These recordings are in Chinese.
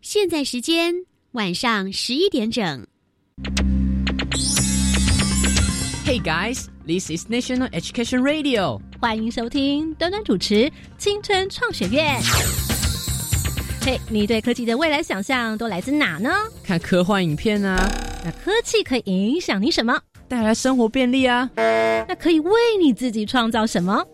现在时间晚上十一点整。Hey guys, this is National Education Radio。欢迎收听端端主持《青春创学院》。嘿，你对科技的未来想象都来自哪呢？看科幻影片啊。那科技可以影响你什么？带来生活便利啊。那可以为你自己创造什么？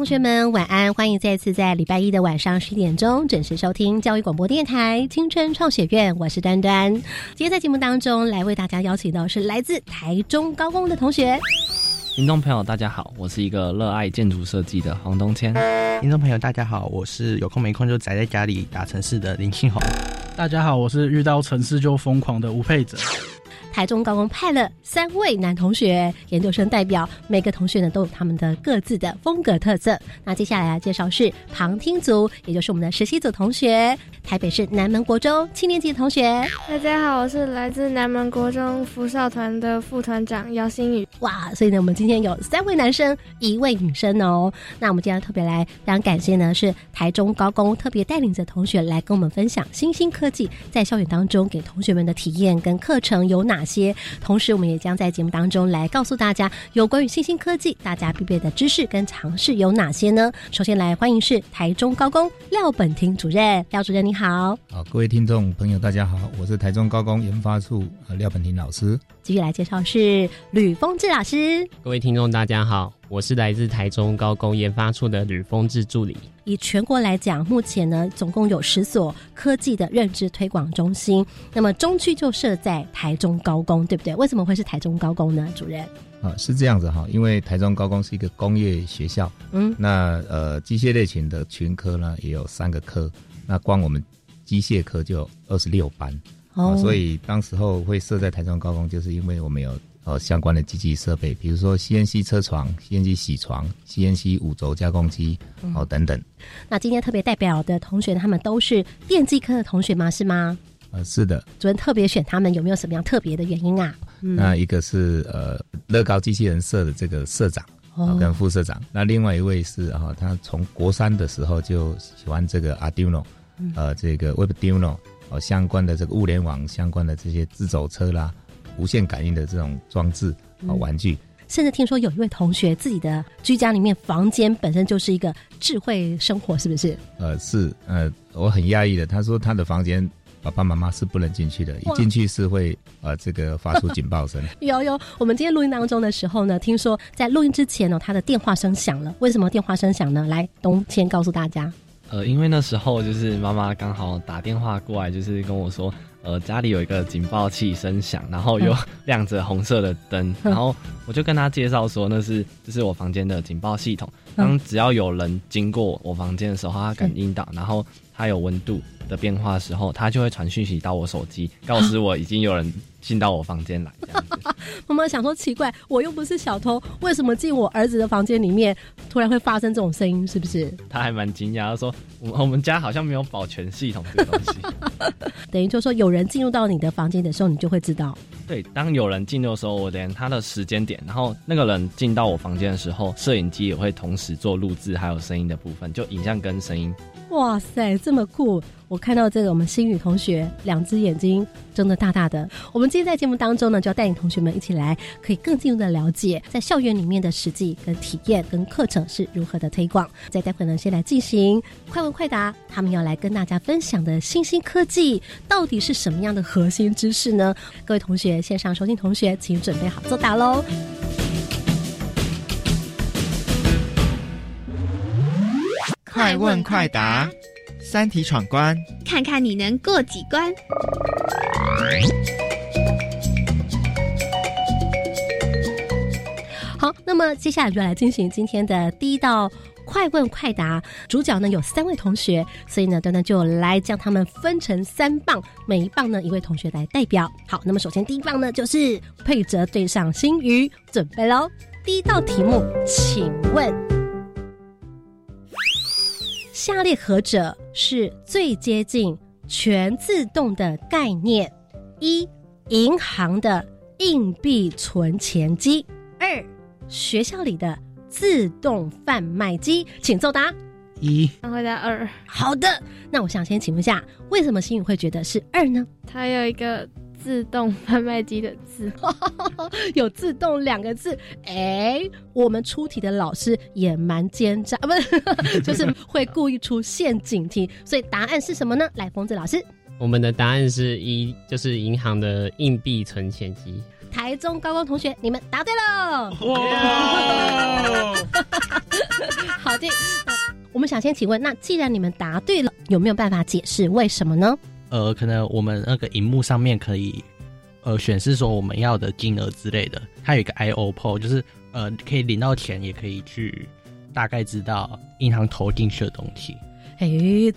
同学们，晚安！欢迎再次在礼拜一的晚上十点钟准时收听教育广播电台青春创学院，我是端端。今天在节目当中来为大家邀请到是来自台中高工的同学。听众朋友，大家好，我是一个热爱建筑设计的黄东谦。听众朋友，大家好，我是有空没空就宅在家里打城市的林庆宏。大家好，我是遇到城市就疯狂的吴佩哲。台中高工派了三位男同学，研究生代表，每个同学呢都有他们的各自的风格特色。那接下来要介绍是旁听组，也就是我们的实习组同学，台北市南门国中七年级的同学。大家好，我是来自南门国中福少团的副团长姚新宇。哇，所以呢，我们今天有三位男生，一位女生哦。那我们今天特别来，非常感谢呢，是台中高工特别带领着同学来跟我们分享新兴科技在校园当中给同学们的体验跟课程有哪。哪些？同时，我们也将在节目当中来告诉大家有关于新兴科技大家必备的知识跟常识有哪些呢？首先来欢迎是台中高工廖本庭主任，廖主任你好。好，各位听众朋友大家好，我是台中高工研发处廖本庭老师。继续来介绍是吕峰志老师。各位听众大家好。我是来自台中高工研发处的吕峰志助理。以全国来讲，目前呢总共有十所科技的认知推广中心。那么中区就设在台中高工，对不对？为什么会是台中高工呢？主任啊，是这样子哈，因为台中高工是一个工业学校。嗯，那呃机械类型的群科呢也有三个科，那光我们机械科就二十六班。哦，所以当时候会设在台中高工，就是因为我们有。呃，相关的机器设备，比如说 CNC 车床、CNC 洗床、CNC 五轴加工机，哦等等。那今天特别代表的同学，他们都是电机科的同学吗？是吗？呃，是的。主任特别选他们，有没有什么样特别的原因啊？那一个是呃乐高机器人社的这个社长跟副社长，那另外一位是啊，他从国三的时候就喜欢这个 Arduino，呃，这个 Webduino 哦相关的这个物联网相关的这些自走车啦。无线感应的这种装置和玩具，甚至听说有一位同学自己的居家里面房间本身就是一个智慧生活，是不是？呃，是，呃，我很压抑的。他说他的房间爸爸妈妈是不能进去的，一进去是会呃这个发出警报声。有有，我们今天录音当中的时候呢，听说在录音之前呢，他的电话声响了。为什么电话声响呢？来，东先告诉大家。呃，因为那时候就是妈妈刚好打电话过来，就是跟我说。呃，家里有一个警报器声响，然后又 亮着红色的灯，然后我就跟他介绍说，那是这是我房间的警报系统。当只要有人经过我房间的时候，他感应到，然后它有温度的变化的时候，它就会传讯息到我手机，告知我已经有人。进到我房间来，妈妈想说奇怪，我又不是小偷，为什么进我儿子的房间里面突然会发生这种声音？是不是？他还蛮惊讶，说我我们家好像没有保全系统这个东西。等于就说有人进入到你的房间的时候，你就会知道。对，当有人进入的时候，我连他的时间点，然后那个人进到我房间的时候，摄影机也会同时做录制，还有声音的部分，就影像跟声音。哇塞，这么酷！我看到这个，我们新宇同学两只眼睛睁得大大的。我们今天在节目当中呢，就要带领同学们一起来，可以更进一步的了解在校园里面的实际跟体验跟课程是如何的推广。再待会呢，先来进行快问快答，他们要来跟大家分享的新兴科技到底是什么样的核心知识呢？各位同学，线上收听同学，请准备好作答喽！快问快答，三题闯关，看看你能过几关。好，那么接下来就来进行今天的第一道快问快答。主角呢有三位同学，所以呢，端端就来将他们分成三棒，每一棒呢一位同学来代表。好，那么首先第一棒呢就是佩哲对上新宇，准备喽。第一道题目，请问下列何者是最接近全自动的概念？一、银行的硬币存钱机；二、学校里的自动贩卖机。请作答。一，回答二。好的，那我想先请问一下，为什么心宇会觉得是二呢？它有一个。自动贩卖机的字 有“自动”两个字，哎，我们出题的老师也蛮奸诈，不是，就是会故意出陷阱题。所以答案是什么呢？来，疯子老师，我们的答案是一，就是银行的硬币存钱机。台中高光同学，你们答对了！哇，好的，我们想先请问，那既然你们答对了，有没有办法解释为什么呢？呃，可能我们那个荧幕上面可以，呃，显示说我们要的金额之类的。它有一个 I O P O，就是呃，可以领到钱，也可以去大概知道银行投进去的东西。哎，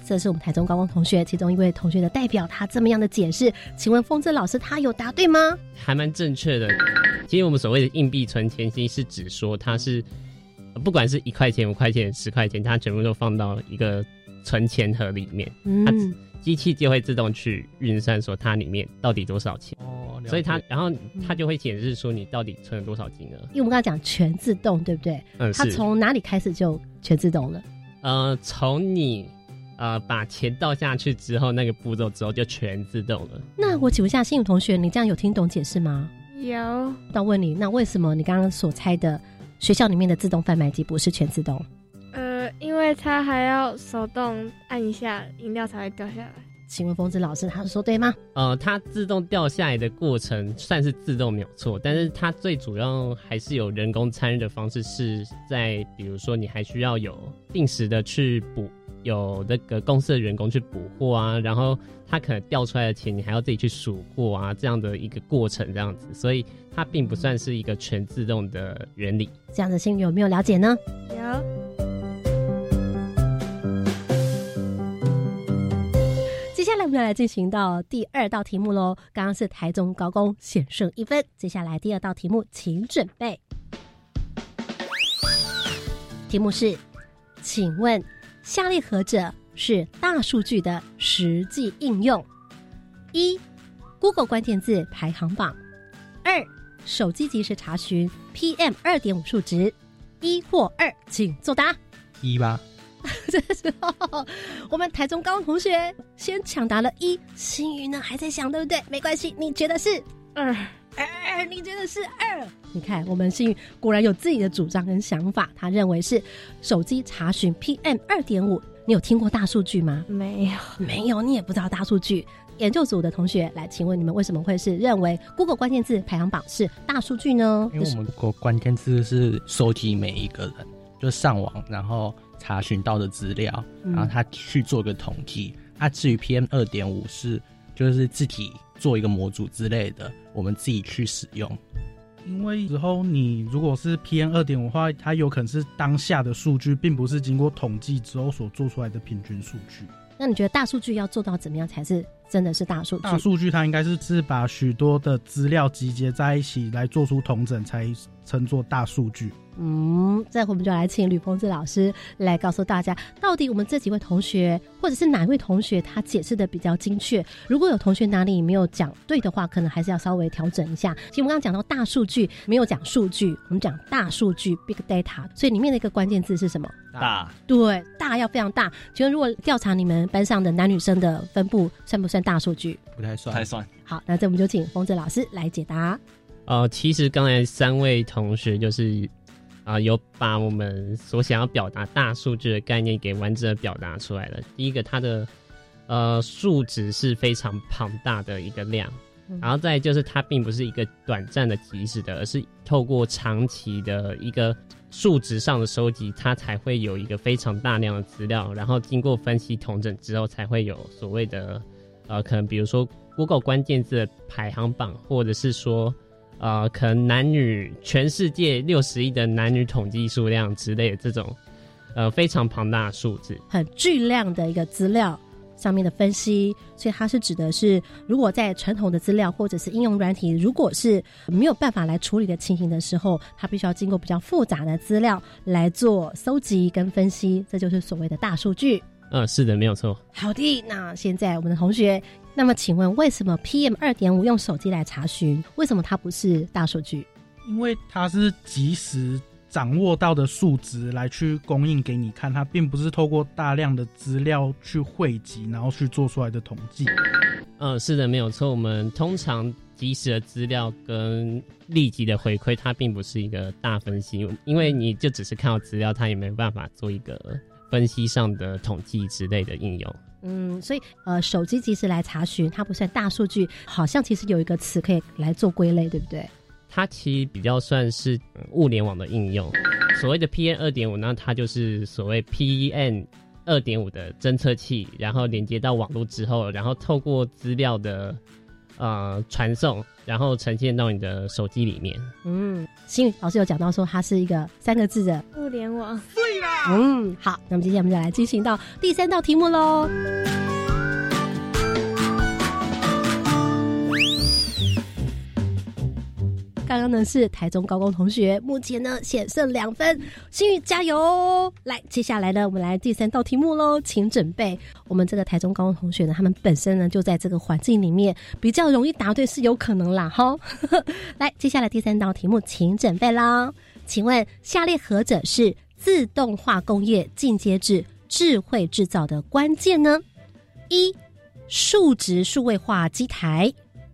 这是我们台中高光同学其中一位同学的代表，他这么样的解释，请问风筝老师他有答对吗？还蛮正确的。其实我们所谓的硬币存钱机，是指说它是不管是一块钱、五块钱、十块钱，它全部都放到一个存钱盒里面。嗯。机器就会自动去运算，说它里面到底多少钱，哦，所以它然后它就会显示说你到底存了多少金额。因为我们刚刚讲全自动，对不对？嗯，它从哪里开始就全自动了？呃，从你呃把钱倒下去之后，那个步骤之后就全自动了。那我请问一下，新宇同学，你这样有听懂解释吗？有。那问你，那为什么你刚刚所猜的学校里面的自动贩卖机不是全自动？因为它还要手动按一下，饮料才会掉下来。请问疯子老师，他说对吗？呃，它自动掉下来的过程算是自动没有错，但是它最主要还是有人工参与的方式，是在比如说你还需要有定时的去补，有那个公司的员工去补货啊，然后它可能掉出来的钱你还要自己去数货啊，这样的一个过程这样子，所以它并不算是一个全自动的原理。这样的心有没有了解呢？有。下来我们要来进行到第二道题目喽。刚刚是台中高工险胜一分，接下来第二道题目，请准备。题目是，请问下列何者是大数据的实际应用？一，Google 关键字排行榜；二，手机即时查询 PM 二点五数值。一或二，请作答。一吧。这时候，我们台中高同学先抢答了一，心宇呢还在想，对不对？没关系，你觉得是二二？你觉得是二？你看，我们心宇果然有自己的主张跟想法，他认为是手机查询 PM 二点五。你有听过大数据吗？没有，没有，你也不知道大数据。研究组的同学来，请问你们为什么会是认为 Google 关键字排行榜是大数据呢？因为我们 Google 关键字是收集每一个人，就上网，然后。查询到的资料，然后他去做个统计。啊，至于 PM 二点五是就是自己做一个模组之类的，我们自己去使用。因为之后你如果是 PM 二点五的话，它有可能是当下的数据，并不是经过统计之后所做出来的平均数据。那你觉得大数据要做到怎么样才是真的是大数据？大数据它应该是是把许多的资料集结在一起来做出统整，才称作大数据。嗯，这回我们就来请吕峰志老师来告诉大家，到底我们这几位同学，或者是哪位同学他解释的比较精确？如果有同学哪里没有讲对的话，可能还是要稍微调整一下。其实我们刚刚讲到大数据，没有讲数据，我们讲大数据 （big data），所以里面的一个关键字是什么？大。对，大要非常大。请问如果调查你们班上的男女生的分布，算不算大数据？不太算，太算。好，那这我们就请峰志老师来解答。呃，其实刚才三位同学就是。啊，有把我们所想要表达大数据的概念给完整的表达出来了。第一个，它的呃数值是非常庞大的一个量，然后再就是它并不是一个短暂的即时的，而是透过长期的一个数值上的收集，它才会有一个非常大量的资料，然后经过分析统整之后，才会有所谓的呃，可能比如说 Google 关键字的排行榜，或者是说。呃，可能男女全世界六十亿的男女统计数量之类的这种，呃非常庞大的数字，很巨量的一个资料上面的分析，所以它是指的是，如果在传统的资料或者是应用软体，如果是没有办法来处理的情形的时候，它必须要经过比较复杂的资料来做搜集跟分析，这就是所谓的大数据。嗯，是的，没有错。好的，那现在我们的同学，那么请问为什么 PM 二点五用手机来查询？为什么它不是大数据？因为它是及时掌握到的数值来去供应给你看，它并不是透过大量的资料去汇集，然后去做出来的统计。嗯，是的，没有错。我们通常及时的资料跟立即的回馈，它并不是一个大分析，因为你就只是看到资料，它也没办法做一个。分析上的统计之类的应用，嗯，所以呃，手机即时来查询，它不算大数据，好像其实有一个词可以来做归类，对不对？它其实比较算是物联网的应用。所谓的 PN 二点五，那它就是所谓 PN 二点五的侦测器，然后连接到网络之后，然后透过资料的呃传送，然后呈现到你的手机里面。嗯，新宇老师有讲到说，它是一个三个字的互联网。嗯，好，那么接下来我们就来进行到第三道题目喽。刚刚呢是台中高工同学，目前呢险胜两分，心宇加油！来，接下来呢我们来第三道题目喽，请准备。我们这个台中高工同学呢，他们本身呢就在这个环境里面，比较容易答对是有可能啦，哈。来，接下来第三道题目，请准备啦。请问下列何者是？自动化工业进阶至智慧制造的关键呢？一、数值数位化机台；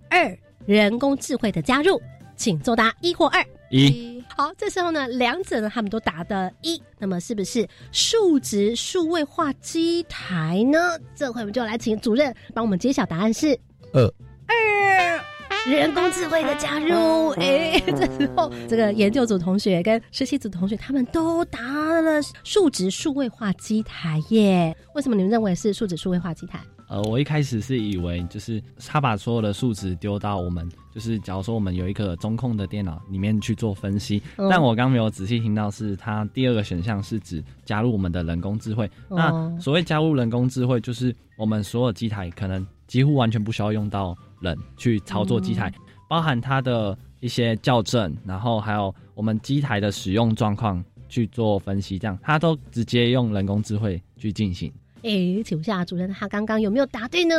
二、人工智慧的加入。请作答一或二。一。好，这时候呢，两者呢他们都答的一，那么是不是数值数位化机台呢？这回我们就来请主任帮我们揭晓答案是二。二。人工智慧的加入，哎，这时候这个研究组同学跟实习组同学他们都答了数值数位化机台耶。为什么你们认为是数值数位化机台？呃，我一开始是以为就是他把所有的数值丢到我们，就是假如说我们有一个中控的电脑里面去做分析，但我刚没有仔细听到是它第二个选项是指加入我们的人工智慧。那所谓加入人工智慧，就是我们所有机台可能几乎完全不需要用到。人去操作机台，包含它的一些校正，然后还有我们机台的使用状况去做分析，这样它都直接用人工智慧去进行。哎，请问下主任，他刚刚有没有答对呢？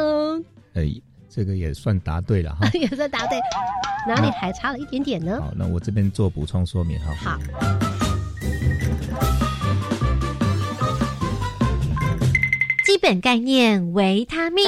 哎，这个也算答对了哈，也算答对，哪里还差了一点点呢？好，那我这边做补充说明哈。好，基本概念维他命。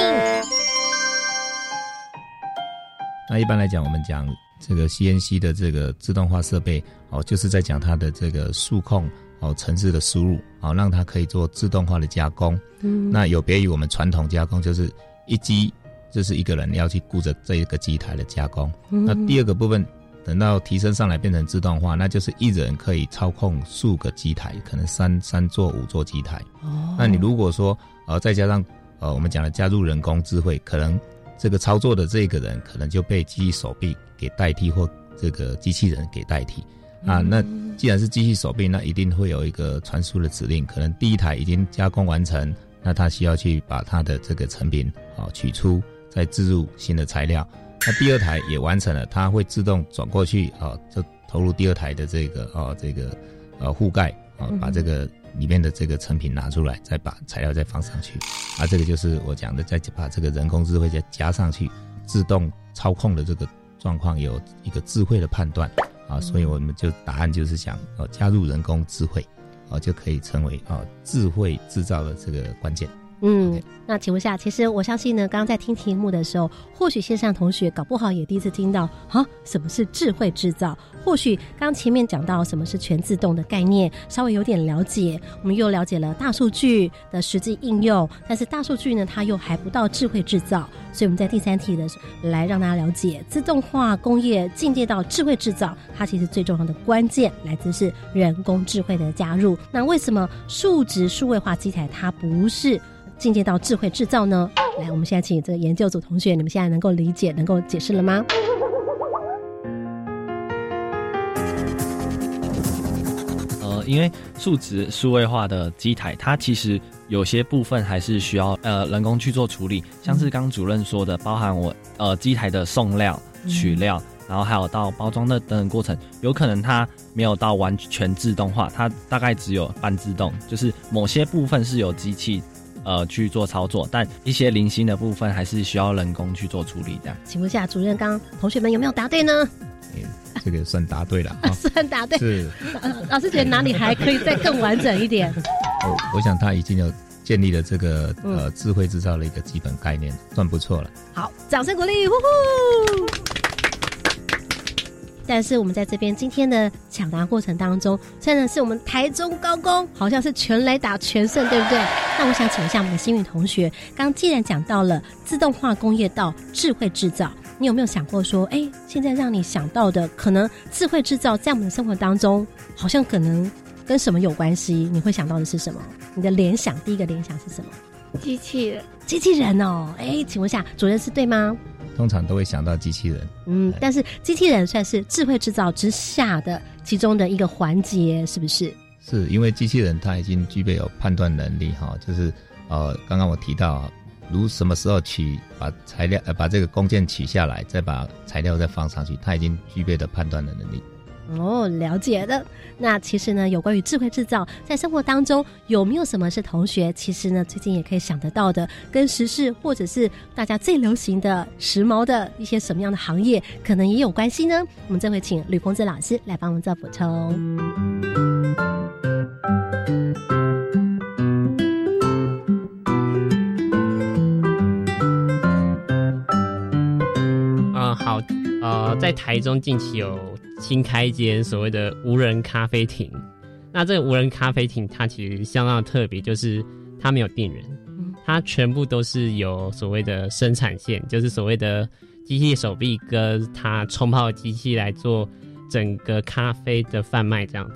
那一般来讲，我们讲这个 CNC 的这个自动化设备哦，就是在讲它的这个数控哦，城市的输入哦，让它可以做自动化的加工。嗯，那有别于我们传统加工，就是一机就是一个人要去顾着这一个机台的加工。嗯那第二个部分，等到提升上来变成自动化，那就是一人可以操控数个机台，可能三三座五座机台。哦，那你如果说呃再加上呃我们讲的加入人工智慧，可能。这个操作的这个人可能就被机器手臂给代替，或这个机器人给代替啊。那既然是机器手臂，那一定会有一个传输的指令。可能第一台已经加工完成，那它需要去把它的这个成品啊取出，再置入新的材料。那第二台也完成了，它会自动转过去啊，就投入第二台的这个啊这个呃覆盖啊，把这个。里面的这个成品拿出来，再把材料再放上去，啊，这个就是我讲的，再把这个人工智慧再加上去，自动操控的这个状况有一个智慧的判断，啊，所以我们就答案就是想哦，加入人工智慧，哦，就可以成为啊智慧制造的这个关键。嗯，那请问下，其实我相信呢，刚刚在听题目的时候，或许线上同学搞不好也第一次听到啊，什么是智慧制造？或许刚前面讲到什么是全自动的概念，稍微有点了解，我们又了解了大数据的实际应用，但是大数据呢，它又还不到智慧制造，所以我们在第三题的来让大家了解自动化工业进阶到智慧制造，它其实最重要的关键来自是人工智慧的加入。那为什么数值数位化机台它不是？进阶到智慧制造呢？来，我们现在请这个研究组同学，你们现在能够理解、能够解释了吗？呃，呃，因为数值数位化的机台，它其实有些部分还是需要呃人工去做处理，像是刚主任说的，包含我呃机台的送料、取料，然后还有到包装的等等过程，有可能它没有到完全自动化，它大概只有半自动，就是某些部分是有机器呃去做操作，但一些零星的部分还是需要人工去做处理的。请问下主任，刚同学们有没有答对呢？这个算答对了，算答对。是，老师觉得哪里还可以再更完整一点？我，我想他已经有建立了这个呃智慧制造的一个基本概念，算不错了。好，掌声鼓励，呼呼！但是我们在这边今天的抢答过程当中，真的是我们台中高工好像是全雷打全胜，对不对？那我想请一下我们的幸运同学，刚既然讲到了自动化工业到智慧制造。你有没有想过说，哎，现在让你想到的可能智慧制造在我们的生活当中，好像可能跟什么有关系？你会想到的是什么？你的联想，第一个联想是什么？机器人，机器人哦，哎，请问一下，主任是对吗？通常都会想到机器人，嗯，但是机器人算是智慧制造之下的其中的一个环节，是不是？是因为机器人它已经具备有判断能力，哈，就是呃，刚刚我提到。如什么时候取把材料呃把这个工件取下来，再把材料再放上去，它已经具备了判断的能力。哦，了解的。那其实呢，有关于智慧制造，在生活当中有没有什么是同学其实呢最近也可以想得到的，跟时事或者是大家最流行的时髦的一些什么样的行业，可能也有关系呢？我们这回请吕公子老师来帮我们做补充。嗯，好呃，在台中近期有新开一间所谓的无人咖啡厅。那这个无人咖啡厅，它其实相当的特别，就是它没有店员，它全部都是有所谓的生产线，就是所谓的机器手臂跟它冲泡机器来做整个咖啡的贩卖这样子。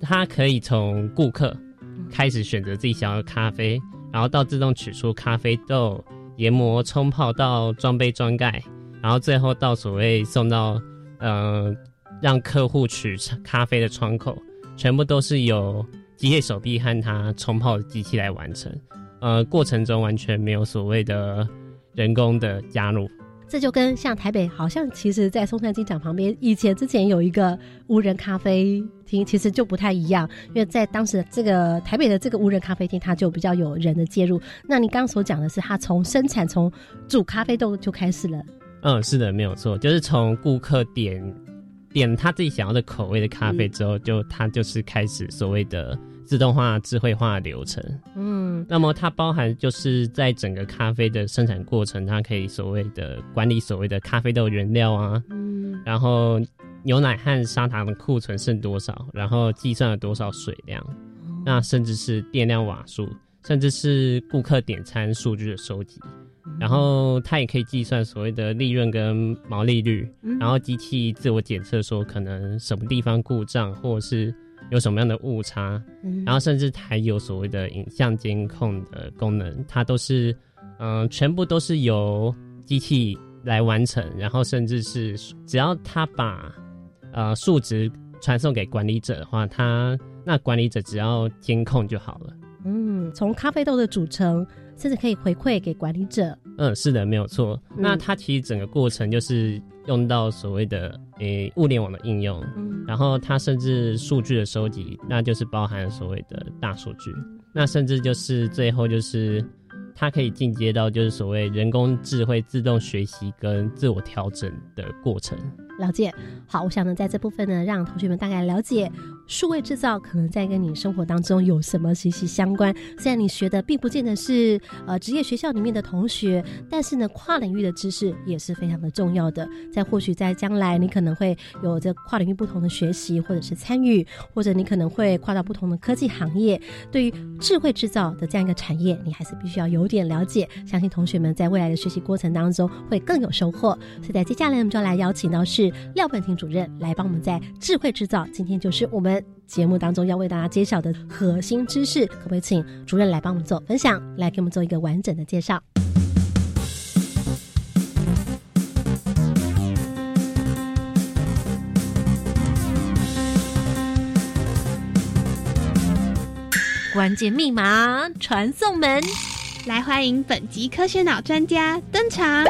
它可以从顾客开始选择自己想要的咖啡，然后到自动取出咖啡豆、研磨、冲泡到装杯装盖。然后最后到所谓送到，呃，让客户取咖啡的窗口，全部都是由机械手臂和它冲泡的机器来完成，呃，过程中完全没有所谓的人工的加入。这就跟像台北，好像其实，在松山机场旁边，以前之前有一个无人咖啡厅，其实就不太一样，因为在当时这个台北的这个无人咖啡厅，它就比较有人的介入。那你刚刚所讲的是，它从生产从煮咖啡豆就开始了。嗯，是的，没有错，就是从顾客点点他自己想要的口味的咖啡之后，就他就是开始所谓的自动化、智慧化流程。嗯，那么它包含就是在整个咖啡的生产过程，它可以所谓的管理所谓的咖啡豆原料啊，嗯，然后牛奶和砂糖的库存剩多少，然后计算了多少水量，那甚至是电量瓦数，甚至是顾客点餐数据的收集。然后它也可以计算所谓的利润跟毛利率，然后机器自我检测说可能什么地方故障，或者是有什么样的误差，然后甚至还有所谓的影像监控的功能，它都是嗯全部都是由机器来完成，然后甚至是只要它把呃数值传送给管理者的话，它那管理者只要监控就好了。嗯，从咖啡豆的组成。甚至可以回馈给管理者。嗯，是的，没有错。那它其实整个过程就是用到所谓的诶物联网的应用，然后它甚至数据的收集，那就是包含所谓的大数据。那甚至就是最后就是它可以进阶到就是所谓人工智慧自动学习跟自我调整的过程。了解，好，我想呢，在这部分呢，让同学们大概了解数位制造可能在跟你生活当中有什么息息相关。虽然你学的并不见得是呃职业学校里面的同学，但是呢，跨领域的知识也是非常的重要的。在或许在将来，你可能会有着跨领域不同的学习或者是参与，或者你可能会跨到不同的科技行业。对于智慧制造的这样一个产业，你还是必须要有点了解。相信同学们在未来的学习过程当中会更有收获。所以在接下来，我们就来邀请到是。廖本婷主任来帮我们在智慧制造，今天就是我们节目当中要为大家揭晓的核心知识，可不可以请主任来帮我们做分享，来给我们做一个完整的介绍？关键密码传送门，来欢迎本集科学脑专家登场。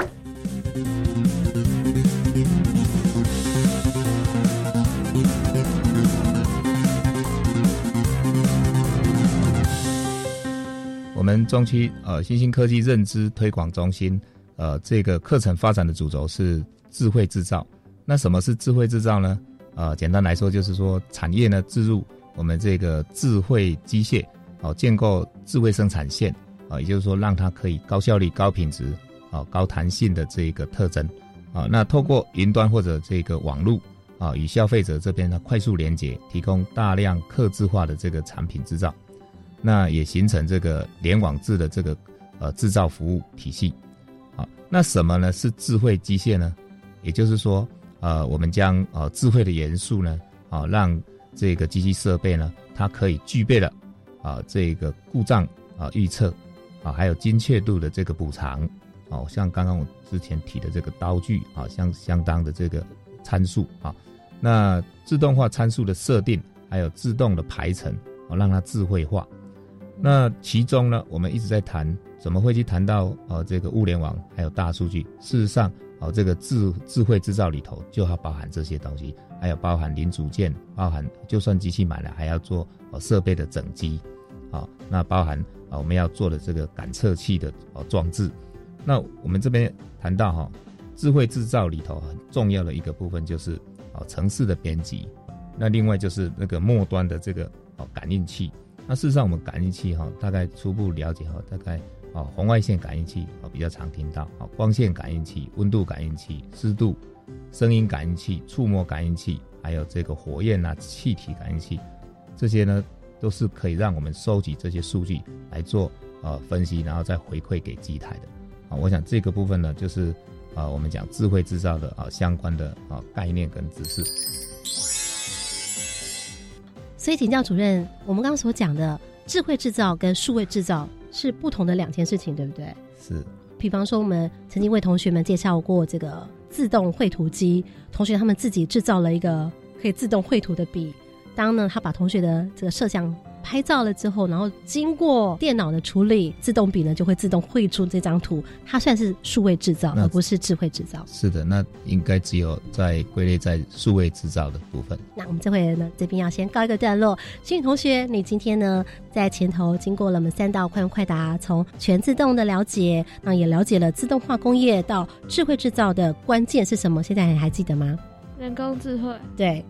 们中区呃新兴科技认知推广中心，呃，这个课程发展的主轴是智慧制造。那什么是智慧制造呢？呃，简单来说就是说产业呢置入我们这个智慧机械，哦，建构智慧生产线，啊，也就是说让它可以高效率、高品质、啊高弹性的这个特征，啊，那透过云端或者这个网络，啊，与消费者这边呢快速连接，提供大量客制化的这个产品制造。那也形成这个联网制的这个呃制造服务体系，好，那什么呢？是智慧机械呢？也就是说，呃，我们将呃智慧的元素呢，啊，让这个机器设备呢，它可以具备了啊这个故障啊预测啊，还有精确度的这个补偿，哦，像刚刚我之前提的这个刀具啊，相相当的这个参数啊，那自动化参数的设定，还有自动的排程，哦，让它智慧化。那其中呢，我们一直在谈，怎么会去谈到呃这个物联网还有大数据？事实上，哦这个智智慧制造里头就要包含这些东西，还有包含零组件，包含就算机器买了，还要做哦设备的整机，啊，那包含啊我们要做的这个感测器的哦装置。那我们这边谈到哈，智慧制造里头很重要的一个部分就是哦城市的编辑，那另外就是那个末端的这个哦感应器。那事实上，我们感应器哈，大概初步了解哈，大概啊红外线感应器啊比较常听到啊，光线感应器、温度感应器、湿度、声音感应器、触摸感应器，还有这个火焰啊、气体感应器，这些呢都是可以让我们收集这些数据来做呃分析，然后再回馈给机台的啊。我想这个部分呢，就是啊我们讲智慧制造的啊相关的啊概念跟知识。所以，请教主任，我们刚刚所讲的智慧制造跟数位制造是不同的两件事情，对不对？是。比方说，我们曾经为同学们介绍过这个自动绘图机，同学他们自己制造了一个可以自动绘图的笔，当呢他把同学的这个摄像。拍照了之后，然后经过电脑的处理，自动笔呢就会自动绘出这张图。它算是数位制造，而不是智慧制造。是的，那应该只有在归类在数位制造的部分。那我们这回呢，这边要先告一个段落。幸运同学，你今天呢在前头经过了我们三道快问快答，从全自动的了解，那也了解了自动化工业到智慧制造的关键是什么？现在你还记得吗？人工智慧。对。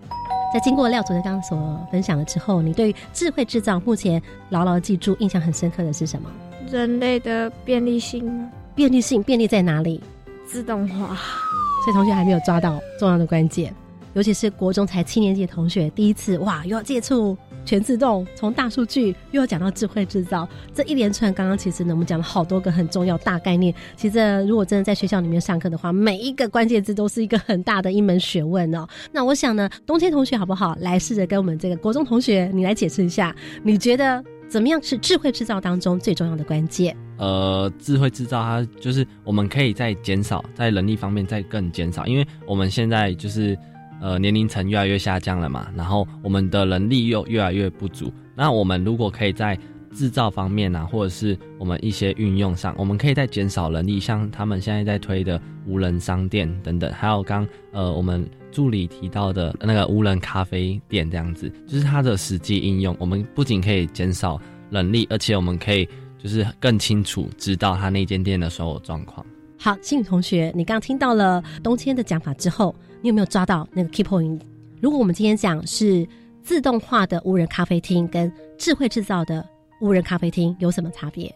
在经过廖主任刚刚所分享了之后，你对智慧制造目前牢牢记住、印象很深刻的是什么？人类的便利性。便利性，便利在哪里？自动化。所以同学还没有抓到重要的关键，尤其是国中才七年级的同学，第一次哇，又要接触。全自动，从大数据又要讲到智慧制造，这一连串刚刚其实呢，我们讲了好多个很重要大概念。其实如果真的在学校里面上课的话，每一个关键字都是一个很大的一门学问哦。那我想呢，冬天同学好不好？来试着跟我们这个国中同学，你来解释一下，你觉得怎么样是智慧制造当中最重要的关键？呃，智慧制造它就是我们可以在减少在人力方面再更减少，因为我们现在就是。呃，年龄层越来越下降了嘛，然后我们的能力又越来越不足。那我们如果可以在制造方面啊，或者是我们一些运用上，我们可以在减少人力，像他们现在在推的无人商店等等，还有刚呃我们助理提到的那个无人咖啡店这样子，就是它的实际应用，我们不仅可以减少人力，而且我们可以就是更清楚知道他那间店的所有状况。好，新宇同学，你刚刚听到了冬天的讲法之后。你有没有抓到那个 key point？如果我们今天讲是自动化的无人咖啡厅跟智慧制造的无人咖啡厅有什么差别？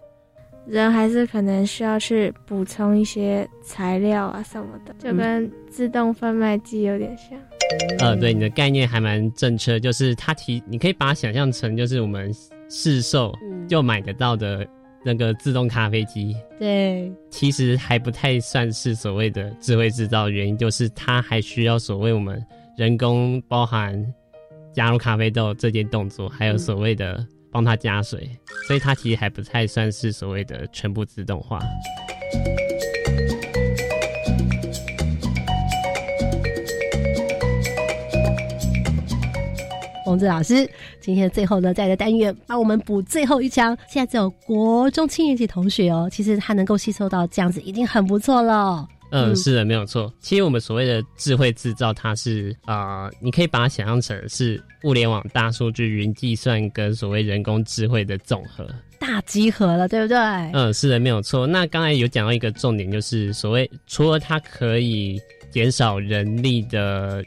人还是可能需要去补充一些材料啊什么的，就跟自动贩卖机有点像。呃，对，你的概念还蛮正确，就是它提，你可以把它想象成就是我们市售就买得到的。那个自动咖啡机，对，其实还不太算是所谓的智慧制造，原因就是它还需要所谓我们人工包含加入咖啡豆这件动作，还有所谓的帮它加水，所以它其实还不太算是所谓的全部自动化。志老师。今天最后呢，在这单元帮我们补最后一枪。现在只有国中七年级同学哦，其实他能够吸收到这样子，已经很不错了。嗯，是的，没有错。其实我们所谓的智慧制造，它是啊，你可以把它想象成是物联网、大数据、云计算跟所谓人工智慧的总和，大集合了，对不对？嗯，是的，没有错。那刚才有讲到一个重点，就是所谓除了它可以减少人力的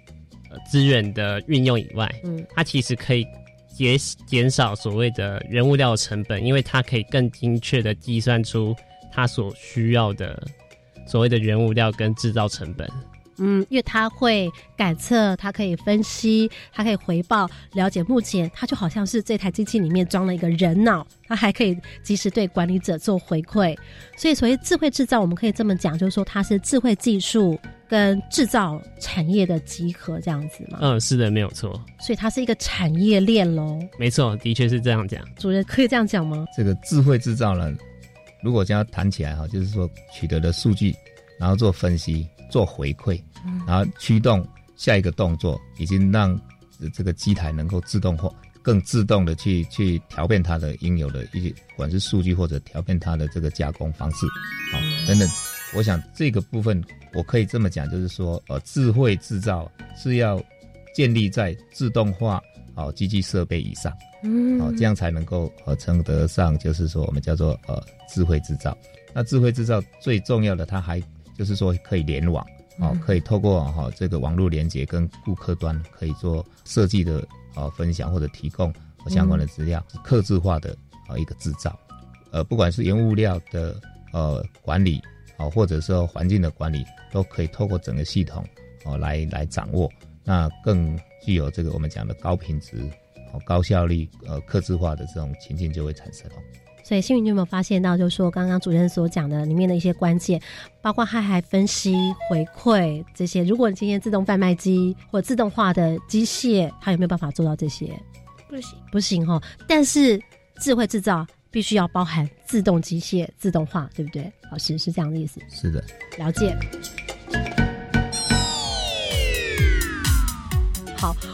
资源的运用以外，嗯，它其实可以减减少所谓的人物料成本，因为它可以更精确的计算出它所需要的。所谓的原物料跟制造成本，嗯，因为它会感测，它可以分析，它可以回报，了解目前，它就好像是这台机器里面装了一个人脑，它还可以及时对管理者做回馈。所以，所谓智慧制造，我们可以这么讲，就是说它是智慧技术跟制造产业的集合，这样子吗？嗯，是的，没有错。所以它是一个产业链喽。没错，的确是这样讲。主任可以这样讲吗？这个智慧制造呢？如果将它谈起来哈，就是说取得的数据，然后做分析、做回馈，然后驱动下一个动作，已经让这个机台能够自动化、更自动的去去调变它的应有的一些，不管是数据或者调变它的这个加工方式，好等等。我想这个部分我可以这么讲，就是说呃，智慧制造是要建立在自动化好机器设备以上。嗯，哦，这样才能够呃称得上，就是说我们叫做呃智慧制造。那智慧制造最重要的，它还就是说可以联网，哦，可以透过哈这个网络连接跟顾客端可以做设计的啊分享或者提供相关的资料，客制化的啊一个制造。呃，不管是原物料的呃管理，啊或者说环境的管理，都可以透过整个系统哦来来掌握，那更具有这个我们讲的高品质。高效率、呃，克制化的这种情境就会产生哦。所以，幸运，你有没有发现到，就是说刚刚主任所讲的里面的一些关键，包括他还分析、回馈这些。如果你今天自动贩卖机或自动化的机械，它有没有办法做到这些？不行，不行哈。但是智慧制造必须要包含自动机械、自动化，对不对？老师是这样的意思。是的，了解。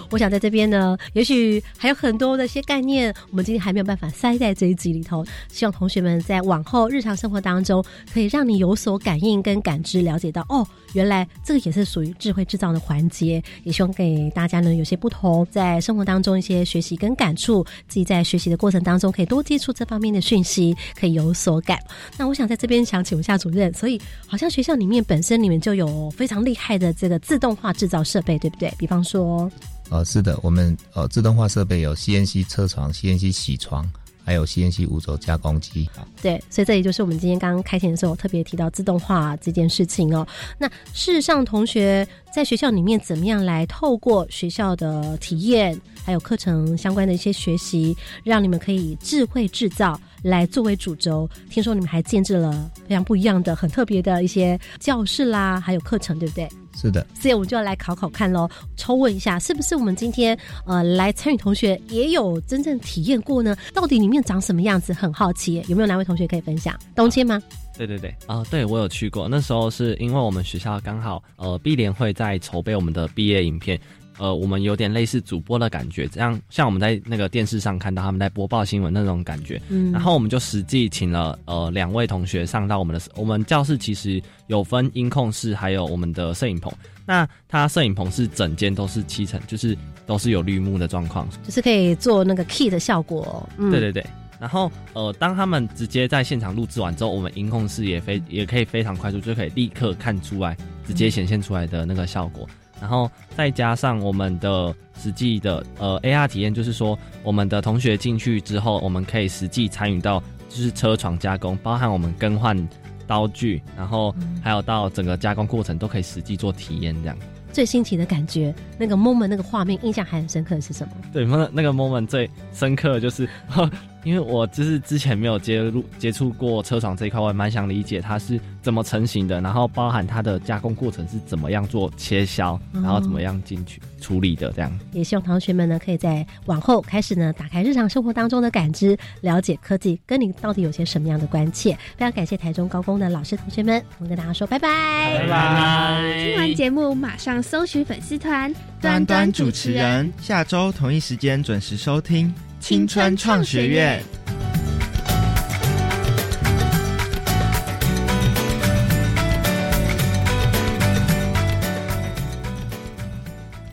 我想在这边呢，也许还有很多的一些概念，我们今天还没有办法塞在这一集里头。希望同学们在往后日常生活当中，可以让你有所感应跟感知，了解到哦，原来这个也是属于智慧制造的环节。也希望给大家呢有些不同，在生活当中一些学习跟感触，自己在学习的过程当中可以多接触这方面的讯息，可以有所感。那我想在这边想请问一下主任，所以好像学校里面本身里面就有非常厉害的这个自动化制造设备，对不对？比方说。呃，是的，我们呃自动化设备有 CNC 车床、CNC 铣床，还有 CNC 五轴加工机。对，所以这也就是我们今天刚刚开庭的时候特别提到自动化这件事情哦。那事实上，同学在学校里面怎么样来透过学校的体验，还有课程相关的一些学习，让你们可以智慧制造来作为主轴？听说你们还建制了非常不一样的、很特别的一些教室啦，还有课程，对不对？是的，所以我们就要来考考看喽，抽问一下，是不是我们今天呃来参与同学也有真正体验过呢？到底里面长什么样子？很好奇，有没有哪位同学可以分享？东青吗？对对对，啊，对我有去过，那时候是因为我们学校刚好呃毕联会在筹备我们的毕业影片。呃，我们有点类似主播的感觉，这样像我们在那个电视上看到他们在播报新闻那种感觉。嗯，然后我们就实际请了呃两位同学上到我们的我们教室，其实有分音控室，还有我们的摄影棚。那它摄影棚是整间都是七层，就是都是有绿幕的状况，就是可以做那个 key 的效果。对对对。然后呃，当他们直接在现场录制完之后，我们音控室也非也可以非常快速，就可以立刻看出来，直接显现出来的那个效果。然后再加上我们的实际的呃 AR 体验，就是说我们的同学进去之后，我们可以实际参与到就是车床加工，包含我们更换刀具，然后还有到整个加工过程都可以实际做体验这样。最新奇的感觉，那个 moment 那个画面印象还很深刻的是什么？对，那那个 moment 最深刻的就是。因为我就是之前没有接入接触过车床这一块，我也蛮想理解它是怎么成型的，然后包含它的加工过程是怎么样做切削，然后怎么样进去处理的这样。也希望同学们呢，可以在往后开始呢，打开日常生活当中的感知，了解科技跟你到底有些什么样的关切。非常感谢台中高工的老师同学们，我们跟大家说拜拜，拜拜。听完节目马上搜寻粉丝团端端主持人，下周同一时间准时收听青春创学院。